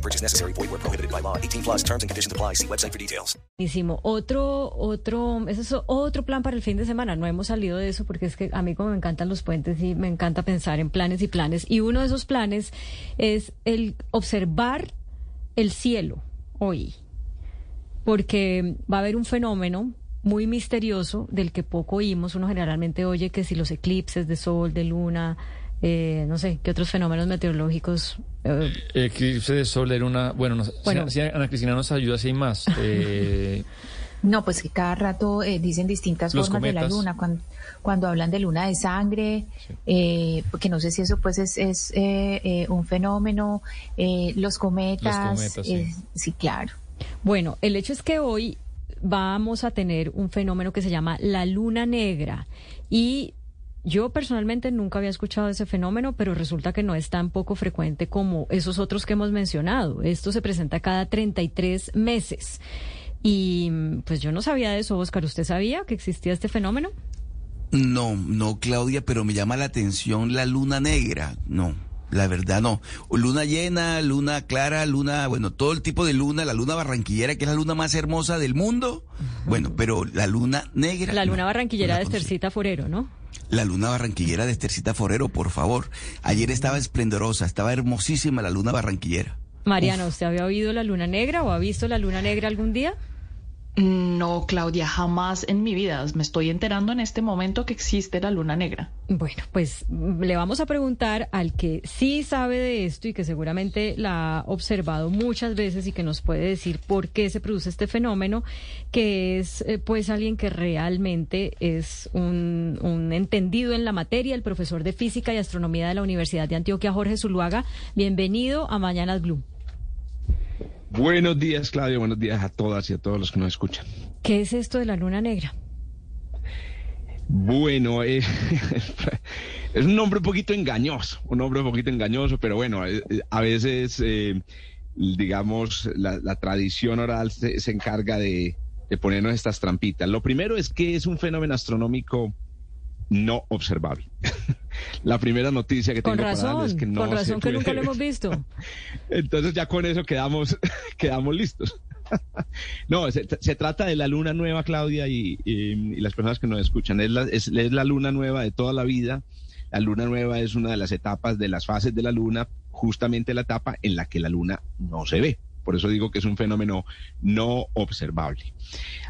No purchase necessary. Void where prohibited by law. 18 plus terms and conditions apply. See website for details. Hicimos otro, otro, ese es otro plan para el fin de semana. No hemos salido de eso porque es que a mí como me encantan los puentes y me encanta pensar en planes y planes. Y uno de esos planes es el observar el cielo hoy. Porque va a haber un fenómeno muy misterioso del que poco oímos. Uno generalmente oye que si los eclipses de sol, de luna, eh, no sé, qué otros fenómenos meteorológicos. eh, Eclipse de sol era una... Bueno, no, Bueno. si, si Ana Cristina nos ayuda, si hay más. Eh, No, pues que cada rato eh, dicen distintas Los formas de la cometas. luna, cuando, cuando hablan de luna de sangre, eh, porque no sé si eso pues es, es eh, eh, un fenómeno, eh, los cometas, cometas, sí. eh, sí, claro. Bueno, el hecho es que hoy vamos a tener un fenómeno que se llama la luna negra y yo personalmente nunca había escuchado ese fenómeno, pero resulta que no es tan poco frecuente como esos otros que hemos mencionado. Esto se presenta cada 33 meses. Y pues yo no sabía de eso, Oscar. ¿Usted sabía que existía este fenómeno? No, no, Claudia, pero me llama la atención la luna negra. No, la verdad no. Luna llena, luna clara, luna, bueno, todo el tipo de luna, la luna barranquillera, que es la luna más hermosa del mundo. Bueno, pero la luna negra. La luna no, barranquillera no de la. Estercita Forero, ¿no? La luna barranquillera de Estercita Forero, por favor. Ayer estaba esplendorosa, estaba hermosísima la luna barranquillera. Mariana, ¿usted había oído la luna negra o ha visto la luna negra algún día? No, Claudia, jamás en mi vida. Me estoy enterando en este momento que existe la luna negra. Bueno, pues mm, le vamos a preguntar al que sí sabe de esto y que seguramente la ha observado muchas veces y que nos puede decir por qué se produce este fenómeno, que es eh, pues alguien que realmente es un, un entendido en la materia, el profesor de física y astronomía de la Universidad de Antioquia, Jorge Zuluaga. Bienvenido a Mañanas Blue. Buenos días, Claudio. Buenos días a todas y a todos los que nos escuchan. ¿Qué es esto de la luna negra? Bueno, eh, es un nombre un poquito engañoso, un nombre un poquito engañoso, pero bueno, eh, a veces, eh, digamos, la, la tradición oral se, se encarga de, de ponernos estas trampitas. Lo primero es que es un fenómeno astronómico no observable. la primera noticia que Con tengo para darles razón, es que no con razón que nunca lo hemos visto. Entonces ya con eso quedamos, quedamos listos. No, se, se trata de la luna nueva, Claudia, y, y- y las personas que nos escuchan. Es la, es, es la luna nueva de toda la vida. La luna nueva es una de las etapas de las fases de la luna, justamente la etapa en la que la luna no se ve. Por eso digo que es un fenómeno no observable.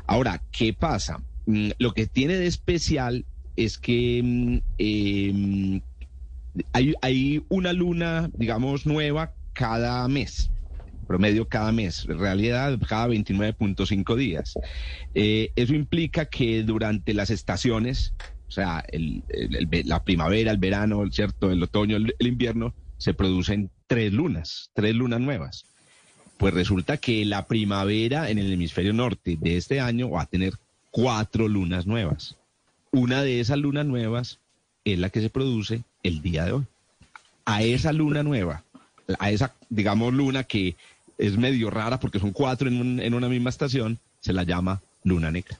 Ahora, ¿qué pasa? Mm, Lo que tiene de especial es que mm, em, hay, una luna, digamos, nueva cada mes, promedio cada mes, en realidad cada 29.5 días. Eh, eso implica que durante las estaciones, o sea, el- el- el la primavera, el verano, ¿cierto? el otoño, el, el invierno, se producen tres lunas, tres lunas nuevas. Pues resulta que la primavera en el hemisferio norte de este año va a tener cuatro lunas nuevas. Una de esas lunas nuevas es la que se produce el día de hoy. A esa luna nueva, a esa, digamos, luna que es medio rara porque son cuatro en, un- en una misma estación, se la llama luna negra.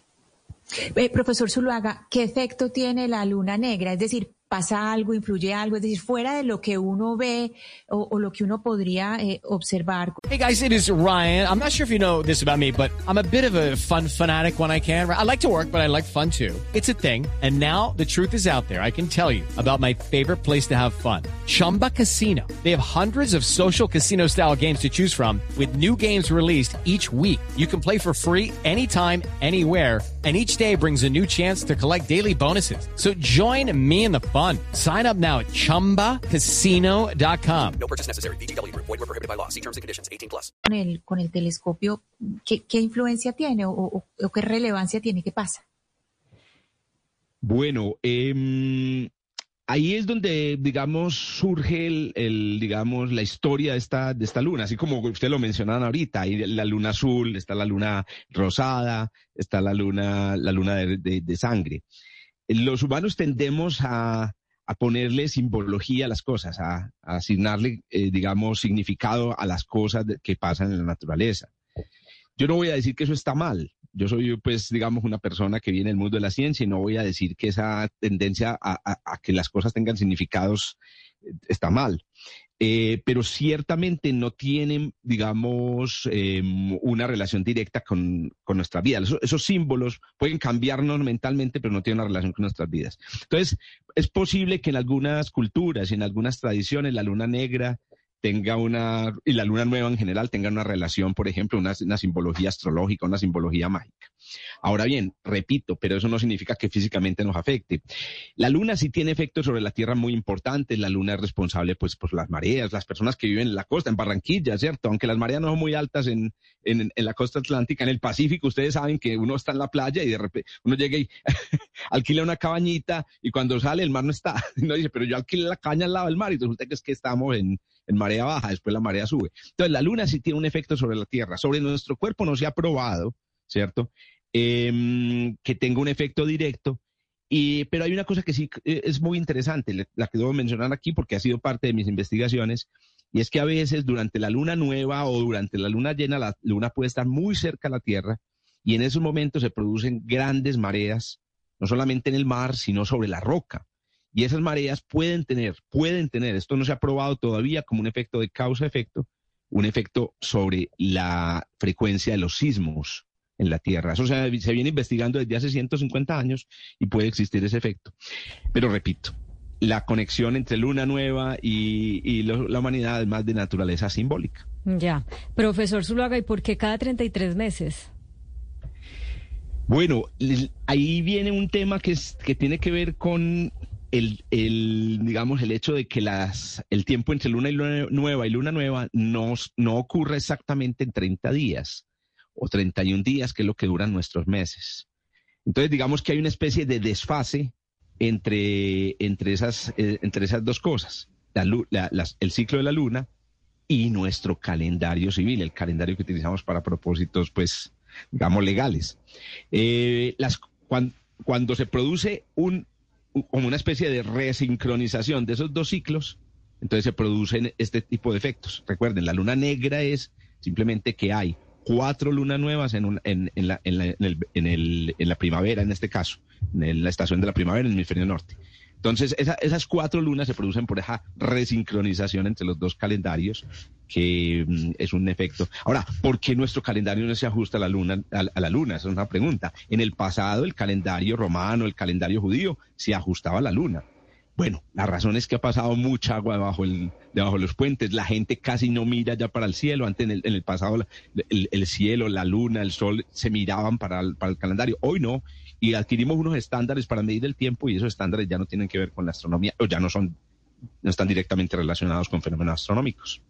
Eh, profesor Zuluaga, ¿qué efecto tiene la luna negra? Es decir, ¿pasa algo, influye algo? Es decir, fuera de lo que uno ve o, o lo que uno podría eh, observar. Hey guys, it is Ryan. I'm not sure if you know this about me, but I'm a bit of a fun fanatic when I can. I like to work, but I like fun too. It's a thing. And now the truth is out there. I can tell you about my favorite place to have fun. Chumba Casino. They have hundreds of social casino style games to choose from with new games released each week. You can play for free anytime, anywhere. And each day brings a new chance to collect daily bonuses. So join me in the fun. Sign up now at chumbacasino.com. No purchase necessary. Group. Void were prohibited by law. See terms and conditions. 18 plus. Con el, con el telescopio, ¿qué, qué influencia tiene o, o- o qué relevancia tiene? ¿Qué pasa? Bueno, em, ahí es donde, digamos, surge el, digamos, la historia de esta, de esta luna, así como usted lo mencionaban ahorita, hay la luna azul, está la luna rosada, está la luna, la luna de, sangre. Los humanos tendemos a, ponerle simbología a las cosas, a, asignarle, eh, digamos, significado a las cosas que pasan en la naturaleza. Yo no voy a decir que eso está mal, yo soy, pues, digamos, una persona que viene del mundo de la ciencia y no voy a decir que esa tendencia a, que las cosas tengan significados eh, está mal. Eh, pero ciertamente no tienen, digamos, em, una relación directa con, nuestra vida. Esos, símbolos pueden cambiarnos mentalmente, pero no tienen una relación con nuestras vidas. Entonces, es posible que en algunas culturas y en algunas tradiciones la luna negra tenga una, y la luna nueva en general tenga una relación, por ejemplo, una, simbología astrológica, una simbología mágica. Ahora bien, repito, pero eso no significa que físicamente nos afecte. La luna sí tiene efectos sobre la Tierra muy importantes. La luna es responsable, pues, por las mareas, las personas que viven en la costa, en Barranquilla, ¿cierto? Aunque las mareas no son muy altas en, en, la costa atlántica, en el Pacífico, ustedes saben que uno está en la playa y de repente uno llega y alquila una cabañita y cuando sale el mar no está. No dice, pero yo alquilé la caña al lado del mar y resulta que es que estamos en, en marea baja, después la marea sube. Entonces, la luna sí tiene un efecto sobre la Tierra. Sobre nuestro cuerpo no se ha probado, ¿cierto? Em, que tenga un efecto directo. Y, pero hay una cosa que sí eh, es muy interesante, la que debo mencionar aquí porque ha sido parte de mis investigaciones, y es que a veces durante la luna nueva o durante la luna llena, la luna puede estar muy cerca a la Tierra y en esos momentos se producen grandes mareas, no solamente en el mar, sino sobre la roca. Y esas mareas pueden tener, pueden tener, esto no se ha probado todavía como un efecto de causa-efecto, un efecto sobre la frecuencia de los sismos en la Tierra. Eso se, viene investigando desde hace 150 años y puede existir ese efecto. Pero repito, la conexión entre luna nueva y, la humanidad es más de naturaleza simbólica. Ya. Profesor Zuluaga, ¿y por qué cada 33 meses? Bueno, ahí viene un tema que, es, que tiene que ver con el, el, digamos, el hecho de que las, el tiempo entre luna y luna nueva y luna nueva no, no ocurre exactamente en 30 días o 31 días, que es lo que duran nuestros meses. Entonces, digamos que hay una especie de desfase entre, entre, esas, eh, entre esas dos cosas, el ciclo de la luna y nuestro calendario civil, el calendario que utilizamos para propósitos, pues, digamos, legales. Eh, las, cuando se produce un como una especie de resincronización de esos dos ciclos, entonces se producen este tipo de efectos. Recuerden, la luna negra es simplemente que hay cuatro lunas nuevas en, en, la, en, la primavera, en este caso, en la estación de la primavera en el hemisferio norte. Entonces, esas cuatro lunas se producen por esa resincronización entre los dos calendarios, que mm, es un efecto. Ahora, ¿por qué nuestro calendario no se ajusta a la luna? A, la luna, esa es una pregunta. En el pasado, el calendario romano, el calendario judío, se ajustaba a la luna. Bueno, la razón es que ha pasado mucha agua debajo, el, debajo de los puentes. La gente casi no mira ya para el cielo. Antes, en el, en el pasado, el, cielo, la luna, el sol se miraban para para el calendario. Hoy no y adquirimos unos estándares para medir el tiempo y esos estándares ya no tienen que ver con la astronomía o ya no son no están directamente relacionados con fenómenos astronómicos.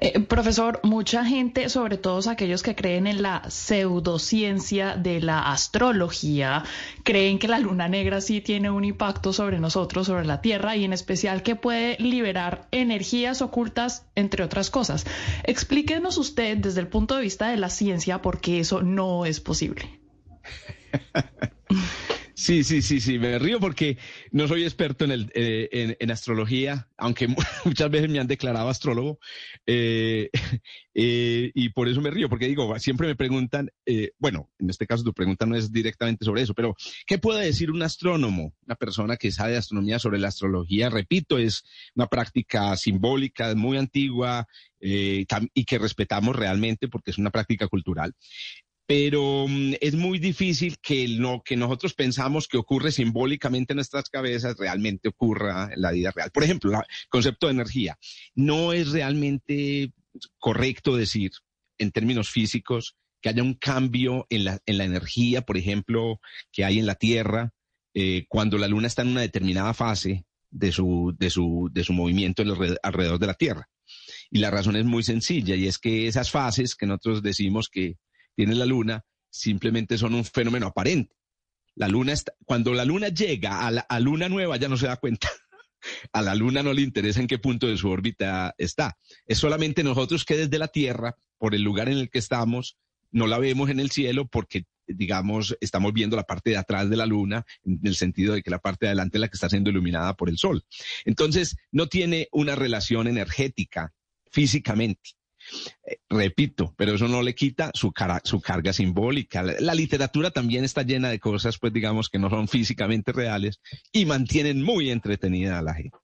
Eh, profesor, mucha gente, sobre todo aquellos que creen en la pseudociencia de la astrología, creen que la luna negra sí tiene un impacto sobre nosotros, sobre la Tierra y en especial que puede liberar energías ocultas, entre otras cosas. Explíquenos usted desde el punto de vista de la ciencia por qué eso no es posible. Sí, sí, sí, sí, me río porque no soy experto en, el, eh, en, astrología, aunque muchas veces me han declarado astrólogo, eh, eh, y por eso me río, porque digo, siempre me preguntan, bueno, en este caso tu pregunta no es directamente sobre eso, pero ¿qué puede decir un astrónomo, una persona que sabe de astronomía sobre la astrología? Repito, es una práctica simbólica, muy antigua y que respetamos realmente porque es una práctica cultural pero mm, es muy difícil que lo que nosotros pensamos que ocurre simbólicamente en nuestras cabezas realmente ocurra en la vida real. Por ejemplo, el concepto de energía. No es realmente correcto decir, en términos físicos, que haya un cambio en la, en la energía, por ejemplo, que hay en la Tierra eh, cuando la Luna está en una determinada fase de su, de su, de su movimiento alrededor de la Tierra. Y la razón es muy sencilla, y es que esas fases que nosotros decimos que tiene la luna simplemente son un fenómeno aparente. La luna está, cuando la luna llega a la luna nueva ya no se da cuenta. A la Luna no le interesa en qué punto de su órbita está. Es solamente nosotros que desde la Tierra, por el lugar en el que estamos, no la vemos en el cielo porque, digamos, estamos viendo la parte de atrás de la Luna, en el sentido de que la parte de adelante es la que está siendo iluminada por el Sol. Entonces, no tiene una relación energética físicamente. Eh, repito, pero eso no le quita su, su carga simbólica. La, literatura también está llena de cosas, pues digamos, que no son físicamente reales y mantienen muy entretenida a la gente.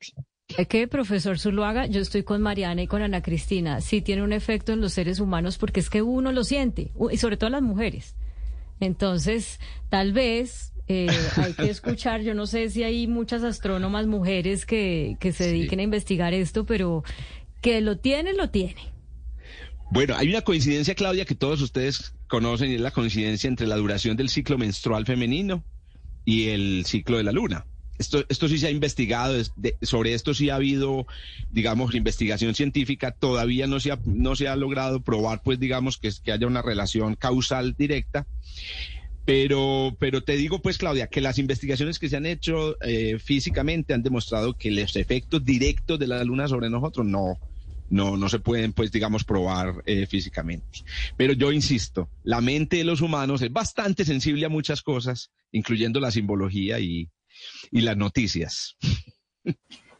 Es que, profesor Zuluaga, yo estoy con Mariana y con Ana Cristina. Sí tiene un efecto en los seres humanos porque es que uno lo siente, y sobre todo las mujeres. Entonces, tal vez eh, hay que escuchar, yo no sé si hay muchas astrónomas mujeres que, que se dediquen a investigar esto, pero que lo tiene, lo tiene. Bueno, hay una coincidencia, Claudia, que todos ustedes conocen y es la coincidencia entre la duración del ciclo menstrual femenino y el ciclo de la luna. Esto, esto sí se ha investigado, sobre esto sí ha habido, digamos, investigación científica, todavía no se ha, no se ha logrado probar, pues, digamos, que, que haya una relación causal directa. Pero, pero te digo, pues, Claudia, que las investigaciones que se han hecho eh, físicamente han demostrado que los efectos directos de la luna sobre nosotros no, no, no se pueden, pues, digamos, probar eh, físicamente. Pero yo insisto, la mente de los humanos es bastante sensible a muchas cosas, incluyendo la simbología y, y las noticias.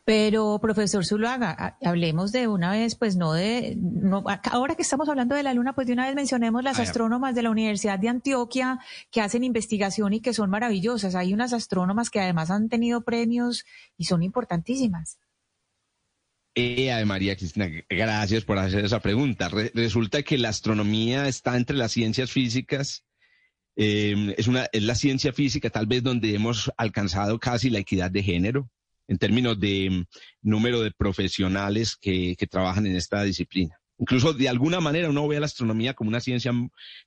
Pero, profesor Zuluaga, hablemos de una vez, pues no de, no, ahora que estamos hablando de la luna, pues de una vez mencionemos las astrónomas de la Universidad de Antioquia que hacen investigación y que son maravillosas. Hay unas astrónomas que además han tenido premios y son importantísimas. Eh, María Cristina, gracias por hacer esa pregunta. resulta que la astronomía está entre las ciencias físicas. Em, es, una, es la ciencia física tal vez donde hemos alcanzado casi la equidad de género en términos de em, número de profesionales que, que trabajan en esta disciplina. Incluso de alguna manera uno ve a la astronomía como una ciencia,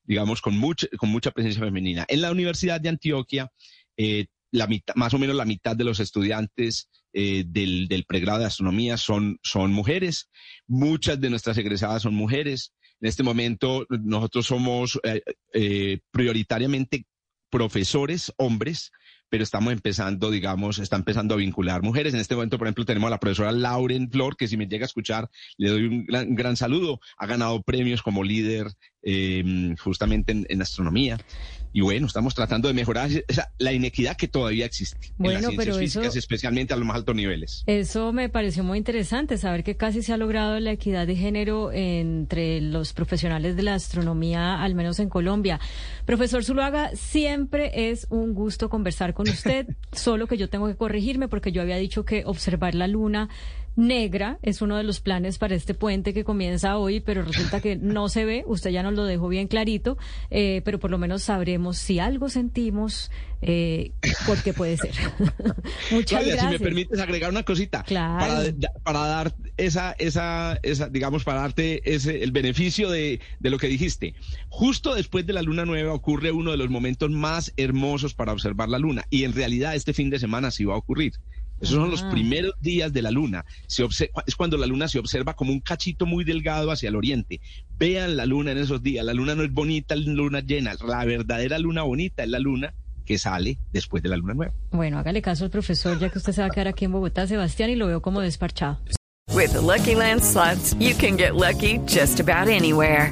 digamos, con mucha, con mucha presencia femenina. En la Universidad de Antioquia, eh, la mitad, más o menos la mitad de los estudiantes eh, del, pregrado de astronomía son, mujeres. Muchas de nuestras egresadas son mujeres. En este momento nosotros somos eh, eh, prioritariamente profesores hombres, pero estamos empezando, digamos, está empezando a vincular mujeres. En este momento, por ejemplo, tenemos a la profesora Lauren Flor, que si me llega a escuchar, le doy un gran, saludo. Ha ganado premios como líder justamente en astronomía y bueno, estamos tratando de mejorar la inequidad que todavía existe en las ciencias físicas, especialmente a los más altos niveles. Eso me pareció muy interesante, saber que casi se ha logrado la equidad de género entre los profesionales de la astronomía, al menos en Colombia. Profesor Zuluaga, siempre es un gusto conversar con usted, solo que yo tengo que corregirme porque yo había dicho que observar la luna negra es uno de los planes para este puente que comienza hoy, pero resulta que no se ve. Usted ya nos lo dejó bien clarito, eh, pero por lo menos sabremos si algo sentimos, eh, porque puede ser. Muchas gracias. Si me permites agregar una cosita. Para, para dar esa, esa, esa, digamos, para darte ese, el beneficio de, de lo que dijiste. Justo después de la luna nueva ocurre uno de los momentos más hermosos para observar la luna. Y en realidad este fin de semana sí va a ocurrir. Esos son los primeros días de la luna. Se es cuando la luna se observa como un cachito muy delgado hacia el oriente. Vean la luna en esos días. La luna no es bonita, la luna llena. La verdadera luna bonita es la luna que sale después de la luna nueva. Bueno, hágale caso al profesor, ya que usted se va a quedar aquí en Bogotá, Sebastián, y lo veo como desparchado. With Lucky Land slots, you can get lucky just about anywhere.